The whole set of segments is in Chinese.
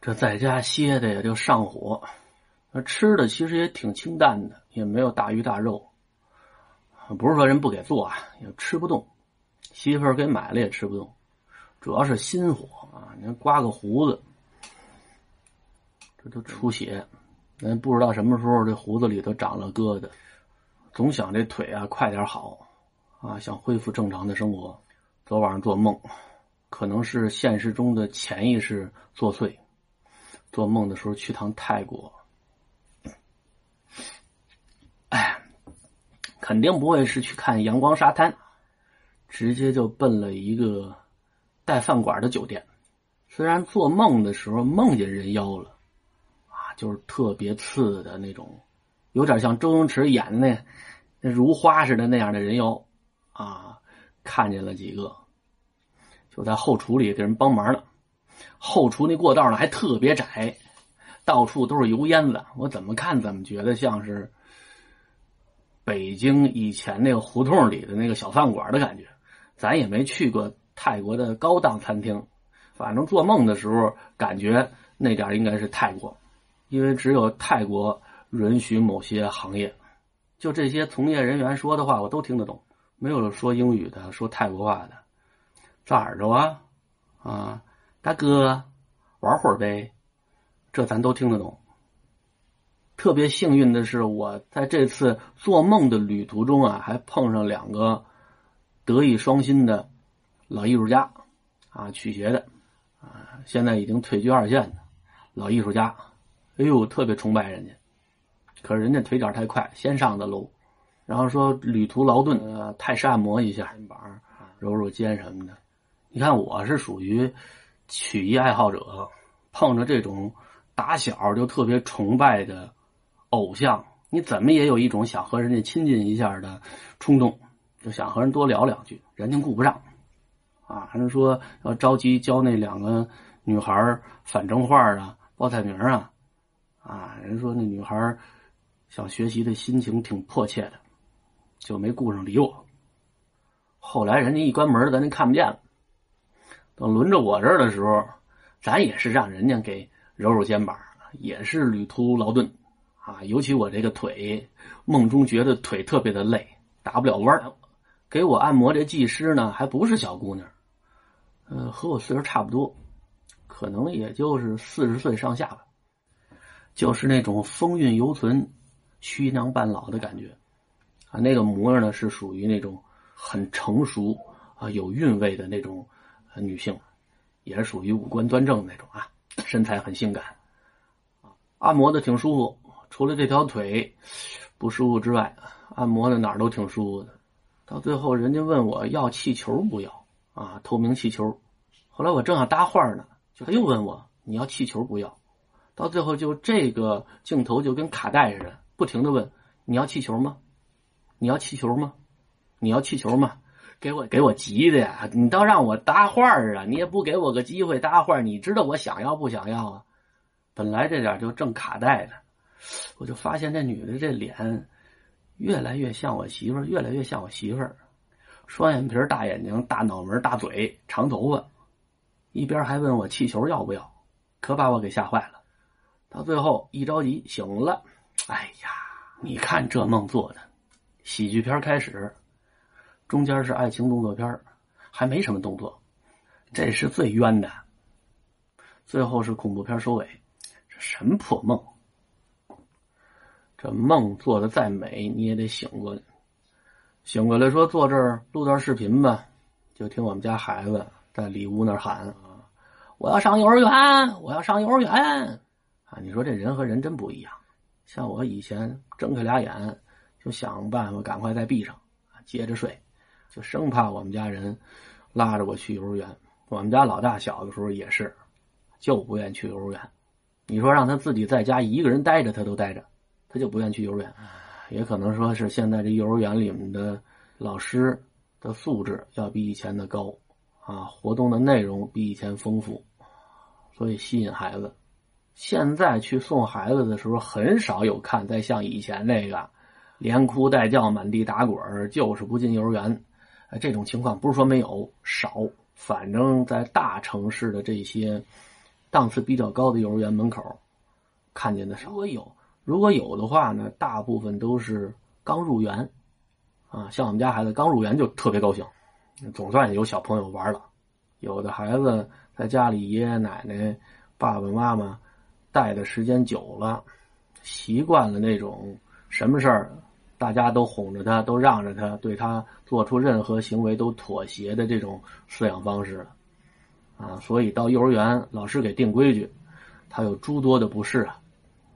这在家歇的也就上火，那吃的其实也挺清淡的，也没有大鱼大肉。不是说人不给做啊，也吃不动。媳妇儿给买了也吃不动，主要是心火啊！你看刮个胡子，这都出血，人不知道什么时候这胡子里头长了疙瘩，总想这腿啊快点好啊，想恢复正常的生活。昨晚上做梦，可能是现实中的潜意识作祟。做梦的时候去趟泰国，哎，肯定不会是去看阳光沙滩。直接就奔了一个带饭馆的酒店，虽然做梦的时候梦见人妖了，啊，就是特别次的那种，有点像周星驰演的那那如花似的那样的人妖，啊，看见了几个，就在后厨里给人帮忙呢。后厨那过道呢还特别窄，到处都是油烟子，我怎么看怎么觉得像是北京以前那个胡同里的那个小饭馆的感觉。咱也没去过泰国的高档餐厅，反正做梦的时候感觉那点应该是泰国，因为只有泰国允许某些行业，就这些从业人员说的话我都听得懂，没有说英语的，说泰国话的，咋耳朵啊？啊，大哥，玩会儿呗，这咱都听得懂。特别幸运的是，我在这次做梦的旅途中啊，还碰上两个。德艺双馨的老艺术家啊，曲协的啊，现在已经退居二线的老艺术家，哎呦，特别崇拜人家。可是人家腿脚太快，先上的楼。然后说旅途劳顿，呃，泰式按摩一下肩膀，揉揉肩什么的。你看我是属于曲艺爱好者，碰着这种打小就特别崇拜的偶像，你怎么也有一种想和人家亲近一下的冲动。就想和人多聊两句，人家顾不上，啊，还是说要着急教那两个女孩反正话啊、报菜名啊，啊，人说那女孩想学习的心情挺迫切的，就没顾上理我。后来人家一关门，咱就看不见了。等轮着我这儿的时候，咱也是让人家给揉揉肩膀，也是旅途劳顿，啊，尤其我这个腿，梦中觉得腿特别的累，打不了弯。给我按摩这技师呢，还不是小姑娘，呃，和我岁数差不多，可能也就是四十岁上下吧，就是那种风韵犹存、虚娘半老的感觉，啊，那个模样呢是属于那种很成熟啊、有韵味的那种女性，也是属于五官端正那种啊，身材很性感，按摩的挺舒服，除了这条腿不舒服之外，按摩的哪儿都挺舒服的。到最后，人家问我要气球不要啊？透明气球。后来我正要搭话呢，就他又问我你要气球不要？到最后就这个镜头就跟卡带似的，不停的问你要气球吗？你要气球吗？你要气球吗？给我给我急的呀！你倒让我搭话啊！你也不给我个机会搭话，你知道我想要不想要啊？本来这点就正卡带呢，我就发现这女的这脸。越来越像我媳妇儿，越来越像我媳妇儿，双眼皮、大眼睛、大脑门、大嘴、长头发，一边还问我气球要不要，可把我给吓坏了。到最后一着急醒了，哎呀，你看这梦做的，喜剧片开始，中间是爱情动作片，还没什么动作，这是最冤的。最后是恐怖片收尾，这什么破梦？这梦做的再美，你也得醒过来。醒过来说坐这儿录段视频吧，就听我们家孩子在里屋那喊啊：“我要上幼儿园，我要上幼儿园！”啊，你说这人和人真不一样。像我以前睁开俩眼，就想办法赶快再闭上，接着睡，就生怕我们家人拉着我去幼儿园。我们家老大小的时候也是，就不愿去幼儿园。你说让他自己在家一个人待着，他都待着。他就不愿去幼儿园，也可能说是现在这幼儿园里面的老师的素质要比以前的高，啊，活动的内容比以前丰富，所以吸引孩子。现在去送孩子的时候，很少有看再像以前那个连哭带叫、满地打滚就是不进幼儿园。这种情况不是说没有，少，反正在大城市的这些档次比较高的幼儿园门口看见的少。如果有，如果有的话呢，大部分都是刚入园，啊，像我们家孩子刚入园就特别高兴，总算有小朋友玩了。有的孩子在家里爷爷奶奶、爸爸妈妈带的时间久了，习惯了那种什么事儿大家都哄着他，都让着他，对他做出任何行为都妥协的这种饲养方式。啊，所以到幼儿园，老师给定规矩，他有诸多的不适啊。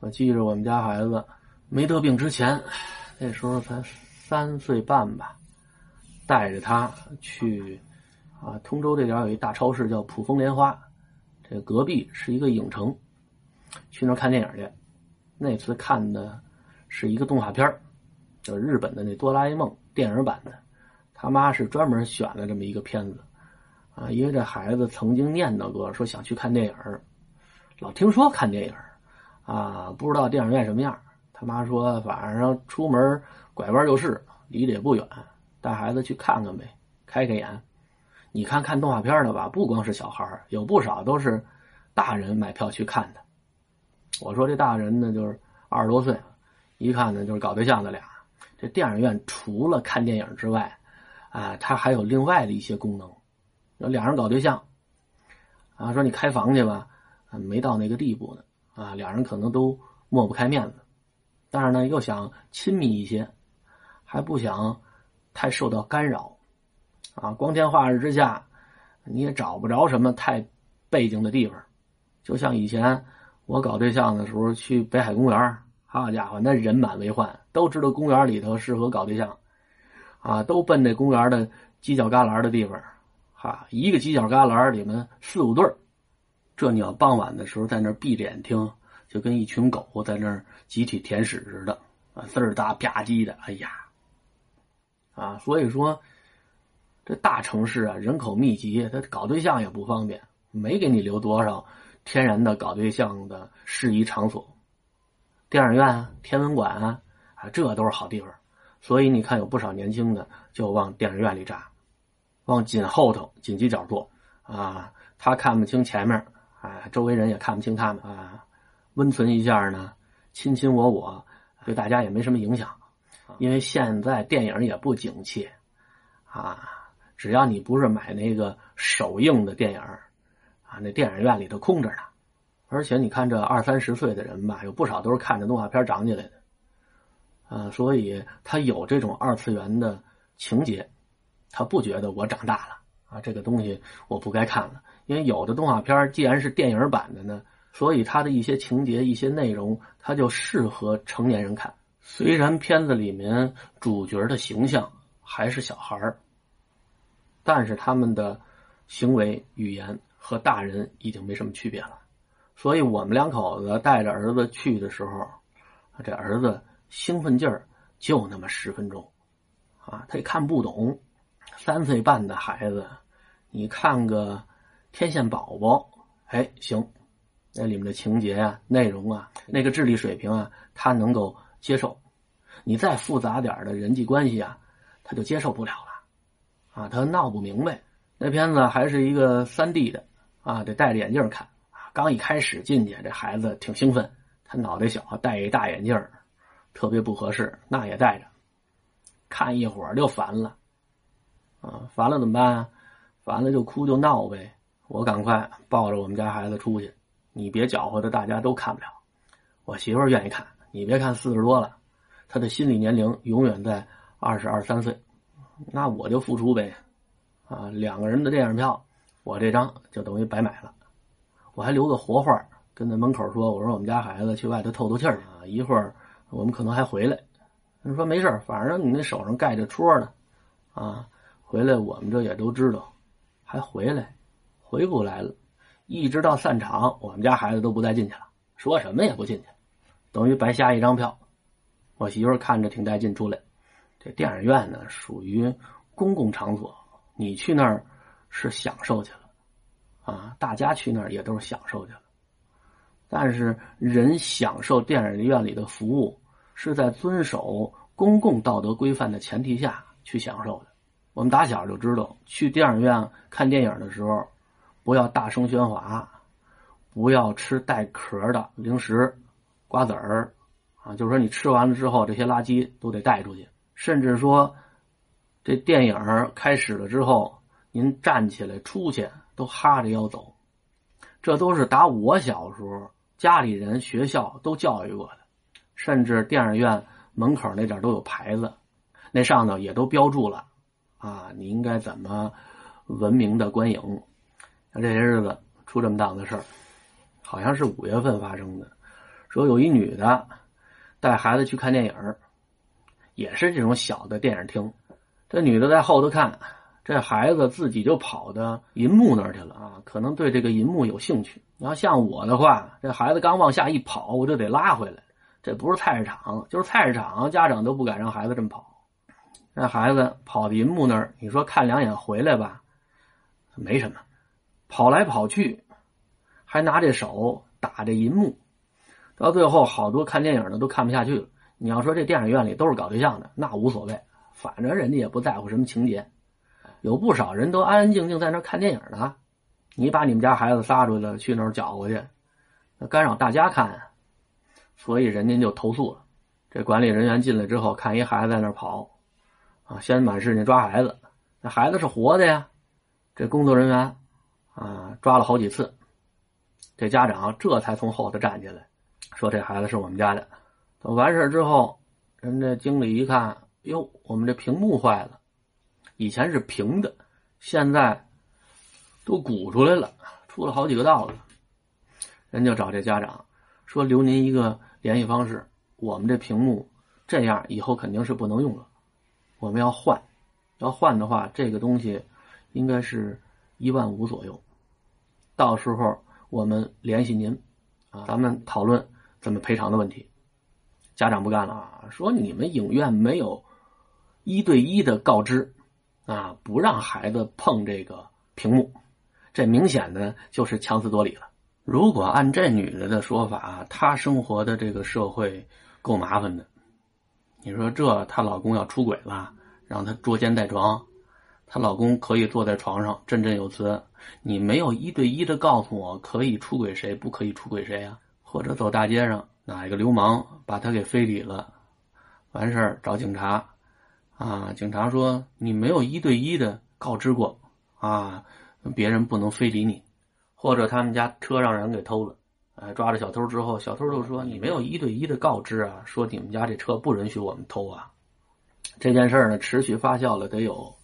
我记着我们家孩子没得病之前，那时候才三岁半吧，带着他去啊，通州这点有一大超市叫普丰莲花，这隔壁是一个影城，去那看电影去。那次看的是一个动画片就日本的那哆啦 A 梦电影版的，他妈是专门选了这么一个片子。啊，因为这孩子曾经念叨过，说想去看电影老听说看电影啊，不知道电影院什么样。他妈说，晚上出门拐弯就是，离得也不远，带孩子去看看呗，开开眼。你看看动画片的吧，不光是小孩有不少都是大人买票去看的。我说这大人呢，就是二十多岁，一看呢就是搞对象的俩。这电影院除了看电影之外，啊，它还有另外的一些功能。有俩人搞对象，啊，说你开房去吧，没到那个地步呢，啊，俩人可能都抹不开面子，但是呢又想亲密一些，还不想太受到干扰，啊，光天化日之下，你也找不着什么太背景的地方，就像以前我搞对象的时候去北海公园，好家伙，那人满为患，都知道公园里头适合搞对象，啊，都奔那公园的犄角旮旯的地方。啊，一个犄角旮旯里面四五对这你要傍晚的时候在那闭着眼听，就跟一群狗在那集体舔屎似的啊，滋儿哒吧唧的，哎呀，啊，所以说这大城市啊，人口密集，他搞对象也不方便，没给你留多少天然的搞对象的适宜场所，电影院啊、天文馆啊，啊，这都是好地方，所以你看有不少年轻的就往电影院里扎。往紧后头紧急角坐啊，他看不清前面，啊，周围人也看不清他们啊，温存一下呢，亲亲我我，对大家也没什么影响，因为现在电影也不景气，啊，只要你不是买那个首映的电影，啊，那电影院里头空着呢，而且你看这二三十岁的人吧，有不少都是看着动画片长起来的，啊，所以他有这种二次元的情节。他不觉得我长大了啊，这个东西我不该看了，因为有的动画片既然是电影版的呢，所以它的一些情节、一些内容，它就适合成年人看。虽然片子里面主角的形象还是小孩，但是他们的行为语言和大人已经没什么区别了。所以我们两口子带着儿子去的时候，这儿子兴奋劲儿就那么十分钟，啊，他也看不懂。三岁半的孩子，你看个《天线宝宝》，哎，行，那里面的情节啊、内容啊、那个智力水平啊，他能够接受。你再复杂点的人际关系啊，他就接受不了了，啊，他闹不明白。那片子还是一个三 D 的，啊，得戴着眼镜看。刚一开始进去，这孩子挺兴奋，他脑袋小，戴一大眼镜特别不合适，那也戴着，看一会儿就烦了。啊，烦了怎么办啊？烦了就哭就闹呗。我赶快抱着我们家孩子出去，你别搅和的，大家都看不了。我媳妇儿愿意看，你别看四十多了，她的心理年龄永远在二十二三岁。那我就付出呗。啊，两个人的电影票，我这张就等于白买了。我还留个活话，跟那门口说：“我说我们家孩子去外头透透气儿啊，一会儿我们可能还回来。”他说没事反正你那手上盖着戳呢，啊。回来，我们这也都知道，还回来，回不来了，一直到散场，我们家孩子都不再进去了，说什么也不进去，等于白瞎一张票。我媳妇看着挺带劲出来。这电影院呢，属于公共场所，你去那儿是享受去了，啊，大家去那儿也都是享受去了。但是人享受电影院里的服务，是在遵守公共道德规范的前提下去享受的。我们打小就知道，去电影院看电影的时候，不要大声喧哗，不要吃带壳的零食、瓜子儿，啊，就是说你吃完了之后，这些垃圾都得带出去。甚至说，这电影开始了之后，您站起来出去都哈着腰走，这都是打我小时候家里人、学校都教育过的。甚至电影院门口那点都有牌子，那上头也都标注了，啊，你应该怎么文明的观影。像这些日子出这么档子事儿。好像是五月份发生的，说有一女的带孩子去看电影，也是这种小的电影厅。这女的在后头看，这孩子自己就跑到银幕那儿去了啊，可能对这个银幕有兴趣。你要像我的话，这孩子刚往下一跑，我就得拉回来。这不是菜市场，就是菜市场，家长都不敢让孩子这么跑。这孩子跑到银幕那儿，你说看两眼回来吧，没什么，跑来跑去。还拿这手打这银幕，到最后好多看电影的都看不下去了。你要说这电影院里都是搞对象的，那无所谓，反正人家也不在乎什么情节。有不少人都安安静静在那看电影呢。你把你们家孩子撒出去去那儿搅和去，那干扰大家看，所以人家就投诉了。这管理人员进来之后，看一孩子在那跑，啊，先满世界抓孩子，那孩子是活的呀。这工作人员啊，抓了好几次。这家长这才从后头站起来，说：“这孩子是我们家的。”等完事之后，人家经理一看，哟，我们这屏幕坏了，以前是平的，现在都鼓出来了，出了好几个道子。人就找这家长说：“留您一个联系方式，我们这屏幕这样以后肯定是不能用了，我们要换。要换的话，这个东西应该是一万五左右，到时候。”我们联系您，啊，咱们讨论怎么赔偿的问题。家长不干了啊，说你们影院没有一对一的告知，啊，不让孩子碰这个屏幕，这明显的就是强词夺理了。如果按这女的的说法，她生活的这个社会够麻烦的。你说这她老公要出轨了，让她捉奸在床。她老公可以坐在床上振振有词，你没有一对一的告诉我可以出轨谁，不可以出轨谁呀？或者走大街上哪一个流氓把她给非礼了，完事儿找警察，啊，警察说你没有一对一的告知过，啊，别人不能非礼你，或者他们家车让人给偷了，哎，抓着小偷之后，小偷就说你没有一对一的告知啊，说你们家这车不允许我们偷啊，这件事儿呢持续发酵了得有。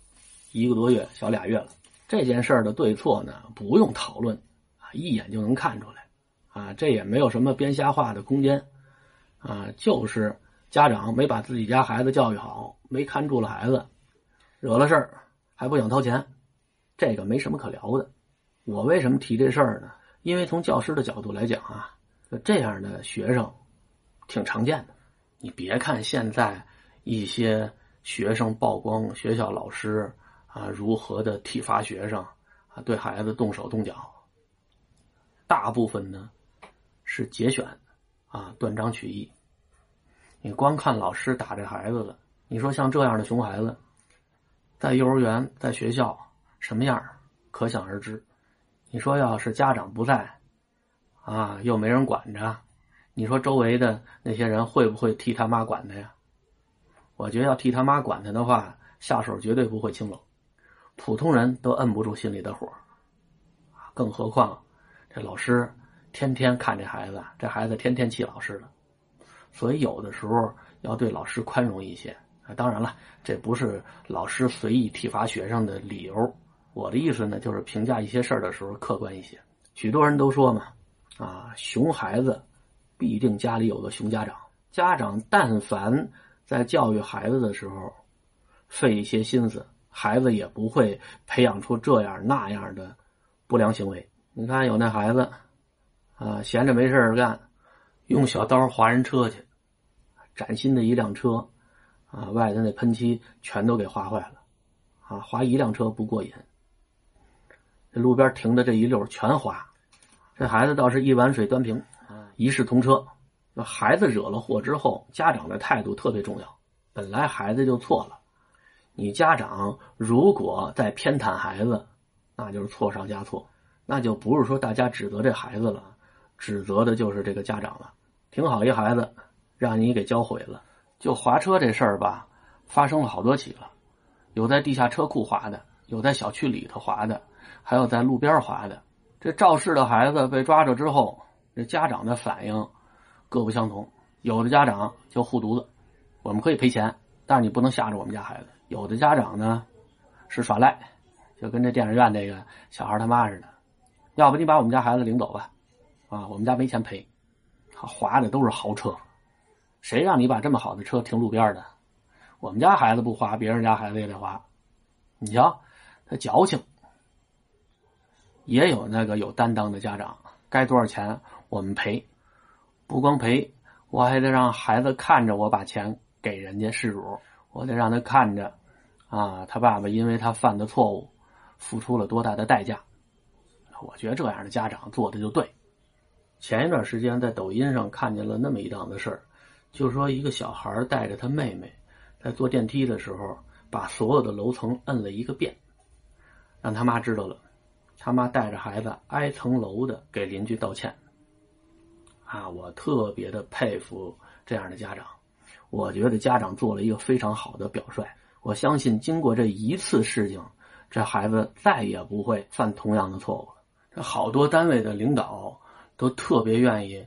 一个多月，小俩月了。这件事儿的对错呢，不用讨论，啊，一眼就能看出来，啊，这也没有什么编瞎话的空间，啊，就是家长没把自己家孩子教育好，没看住了孩子，惹了事儿还不想掏钱，这个没什么可聊的。我为什么提这事儿呢？因为从教师的角度来讲啊，这样的学生挺常见的。你别看现在一些学生曝光学校老师。啊，如何的体罚学生啊？对孩子动手动脚，大部分呢是节选啊，断章取义。你光看老师打这孩子了，你说像这样的熊孩子，在幼儿园、在学校什么样，可想而知。你说要是家长不在啊，又没人管着，你说周围的那些人会不会替他妈管他呀？我觉得要替他妈管他的话，下手绝对不会轻柔。普通人都摁不住心里的火，更何况这老师天天看这孩子，这孩子天天气老师了，所以有的时候要对老师宽容一些啊。当然了，这不是老师随意体罚学生的理由。我的意思呢，就是评价一些事儿的时候客观一些。许多人都说嘛，啊，熊孩子必定家里有个熊家长。家长但凡在教育孩子的时候费一些心思。孩子也不会培养出这样那样的不良行为。你看，有那孩子啊，闲着没事干，用小刀划人车去，崭新的一辆车啊，外头那喷漆全都给划坏了啊，划一辆车不过瘾，这路边停的这一溜全划。这孩子倒是一碗水端平啊，一视同车。孩子惹了祸之后，家长的态度特别重要。本来孩子就错了。你家长如果再偏袒孩子，那就是错上加错，那就不是说大家指责这孩子了，指责的就是这个家长了。挺好一孩子，让你给教毁了。就滑车这事儿吧，发生了好多起了，有在地下车库滑的，有在小区里头滑的，还有在路边滑的。这肇事的孩子被抓着之后，这家长的反应各不相同。有的家长就护犊子，我们可以赔钱，但是你不能吓着我们家孩子。有的家长呢是耍赖，就跟这电影院那个小孩他妈似的，要不你把我们家孩子领走吧，啊，我们家没钱赔。他滑的都是豪车，谁让你把这么好的车停路边的？我们家孩子不划，别人家孩子也得划。你瞧，他矫情。也有那个有担当的家长，该多少钱我们赔，不光赔，我还得让孩子看着我把钱给人家事主，我得让他看着，啊，他爸爸因为他犯的错误，付出了多大的代价。我觉得这样的家长做的就对。前一段时间在抖音上看见了那么一档子事儿，就说一个小孩带着他妹妹在坐电梯的时候，把所有的楼层摁了一个遍，让他妈知道了。他妈带着孩子挨层楼的给邻居道歉，啊，我特别的佩服这样的家长。我觉得家长做了一个非常好的表率。我相信经过这一次事情，这孩子再也不会犯同样的错误了。这好多单位的领导都特别愿意，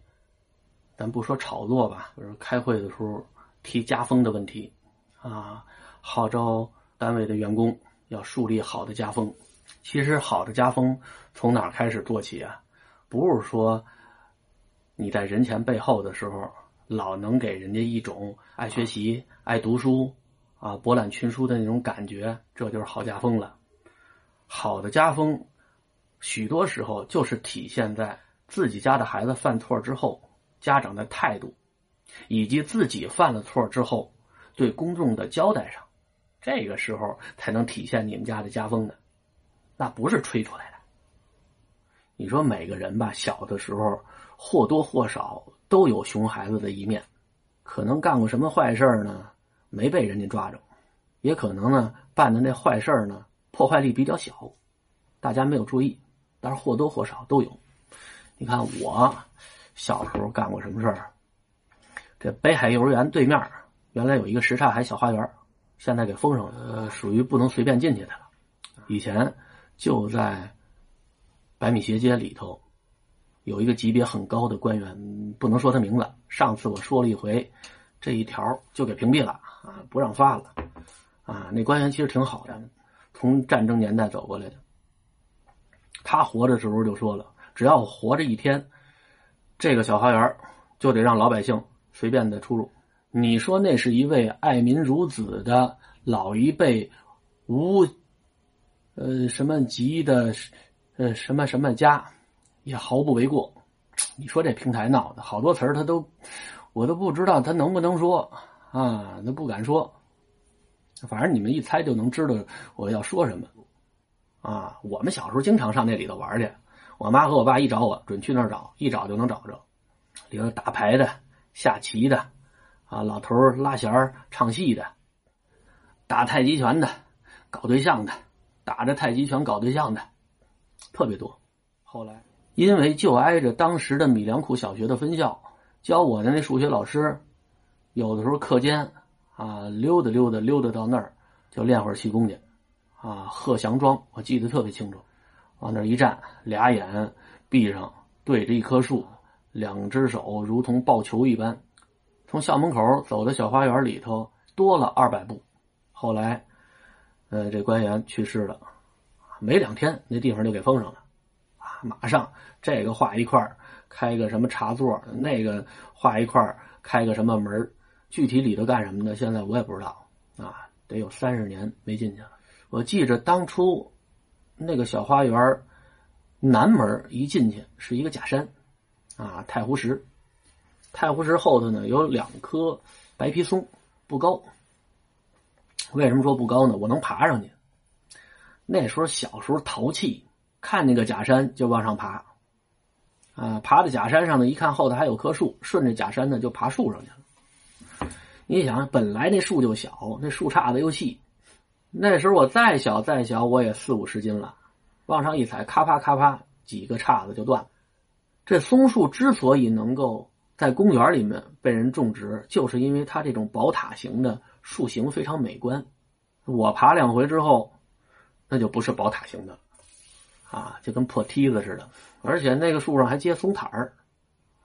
咱不说炒作吧，就是开会的时候提家风的问题，啊，号召单位的员工要树立好的家风。其实好的家风从哪开始做起啊？不是说你在人前背后的时候，老能给人家一种爱学习、爱读书啊、博览群书的那种感觉，这就是好家风了。好的家风，许多时候就是体现在自己家的孩子犯错之后，家长的态度，以及自己犯了错之后对公众的交代上，这个时候才能体现你们家的家风的。那不是吹出来的。你说每个人吧，小的时候或多或少都有熊孩子的一面，可能干过什么坏事呢？没被人家抓着，也可能呢办的那坏事呢破坏力比较小，大家没有注意，但是或多或少都有。你看我小时候干过什么事儿？这北海幼儿园对面原来有一个什刹海小花园，现在给封上了，呃，属于不能随便进去的了。以前。就在百米斜街里头，有一个级别很高的官员，不能说他名字。上次我说了一回，这一条就给屏蔽了啊，不让发了啊。那官员其实挺好的，从战争年代走过来的。他活的时候就说了，只要活着一天，这个小花园就得让老百姓随便的出入。你说那是一位爱民如子的老一辈无。呃，什么级的，呃，什么什么家，也毫不为过。你说这平台闹的好多词儿，他都，我都不知道他能不能说啊，他不敢说。反正你们一猜就能知道我要说什么啊。我们小时候经常上那里头玩去，我妈和我爸一找我，准去那儿找，一找就能找着。里头打牌的、下棋的，啊，老头拉弦唱戏的，打太极拳的，搞对象的。打着太极拳搞对象的特别多。后来因为就挨着当时的米粮库小学的分校，教我的那数学老师，有的时候课间啊溜达溜达溜达到那儿就练会儿气功去。啊，贺祥庄我记得特别清楚，往那一站，俩眼闭上，对着一棵树，两只手如同抱球一般，从校门口走到小花园里头多了二百步。后来。呃，这官员去世了，没两天那地方就给封上了，啊，马上这个画一块开个什么茶座，那个画一块开个什么门具体里头干什么的，现在我也不知道，啊，得有三十年没进去了。我记着当初那个小花园南门一进去是一个假山，啊，太湖石，太湖石后头呢有两棵白皮松，不高。为什么说不高呢？我能爬上去。那时候小时候淘气，看那个假山就往上爬，啊，爬到假山上呢，一看后头还有棵树，顺着假山呢就爬树上去了。你想，本来那树就小，那树杈子又细，那时候我再小再小，我也四五十斤了，往上一踩，咔啪咔啪，几个叉子就断了。这松树之所以能够在公园里面被人种植，就是因为它这种宝塔形的树形非常美观。我爬两回之后，那就不是宝塔形的，啊，就跟破梯子似的。而且那个树上还结松塔儿，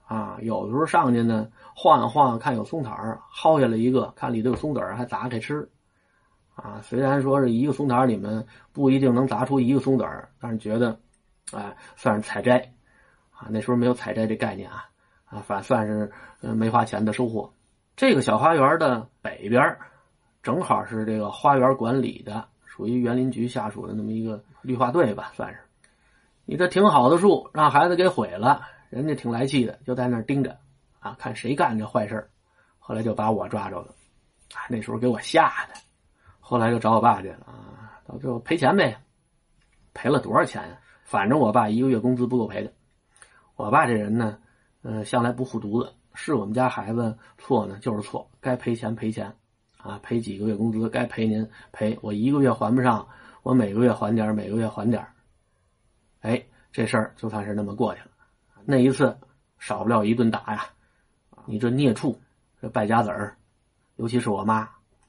啊，有的时候上去呢晃晃，看有松塔儿，薅下来一个，看里头有松子儿，还砸开吃。啊，虽然说是一个松塔里面不一定能砸出一个松子儿，但是觉得，哎，算是采摘。啊，那时候没有采摘这概念啊，啊，反算是没花钱的收获。这个小花园的北边正好是这个花园管理的，属于园林局下属的那么一个绿化队吧，算是。你这挺好的树，让孩子给毁了，人家挺来气的，就在那儿盯着，啊，看谁干这坏事后来就把我抓着了，啊，那时候给我吓的。后来就找我爸去了，啊，到最后赔钱呗，赔了多少钱呀？反正我爸一个月工资不够赔的。我爸这人呢，嗯，向来不护犊子，是我们家孩子错呢，就是错，该赔钱赔钱，啊，赔几个月工资该赔您赔，我一个月还不上，我每个月还点每个月还点哎，这事儿就算是那么过去了。那一次少不了一顿打呀，你这孽畜，这败家子儿，尤其是我妈，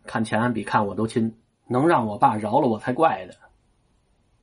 看钱比看我都亲，能让我爸饶了我才怪的。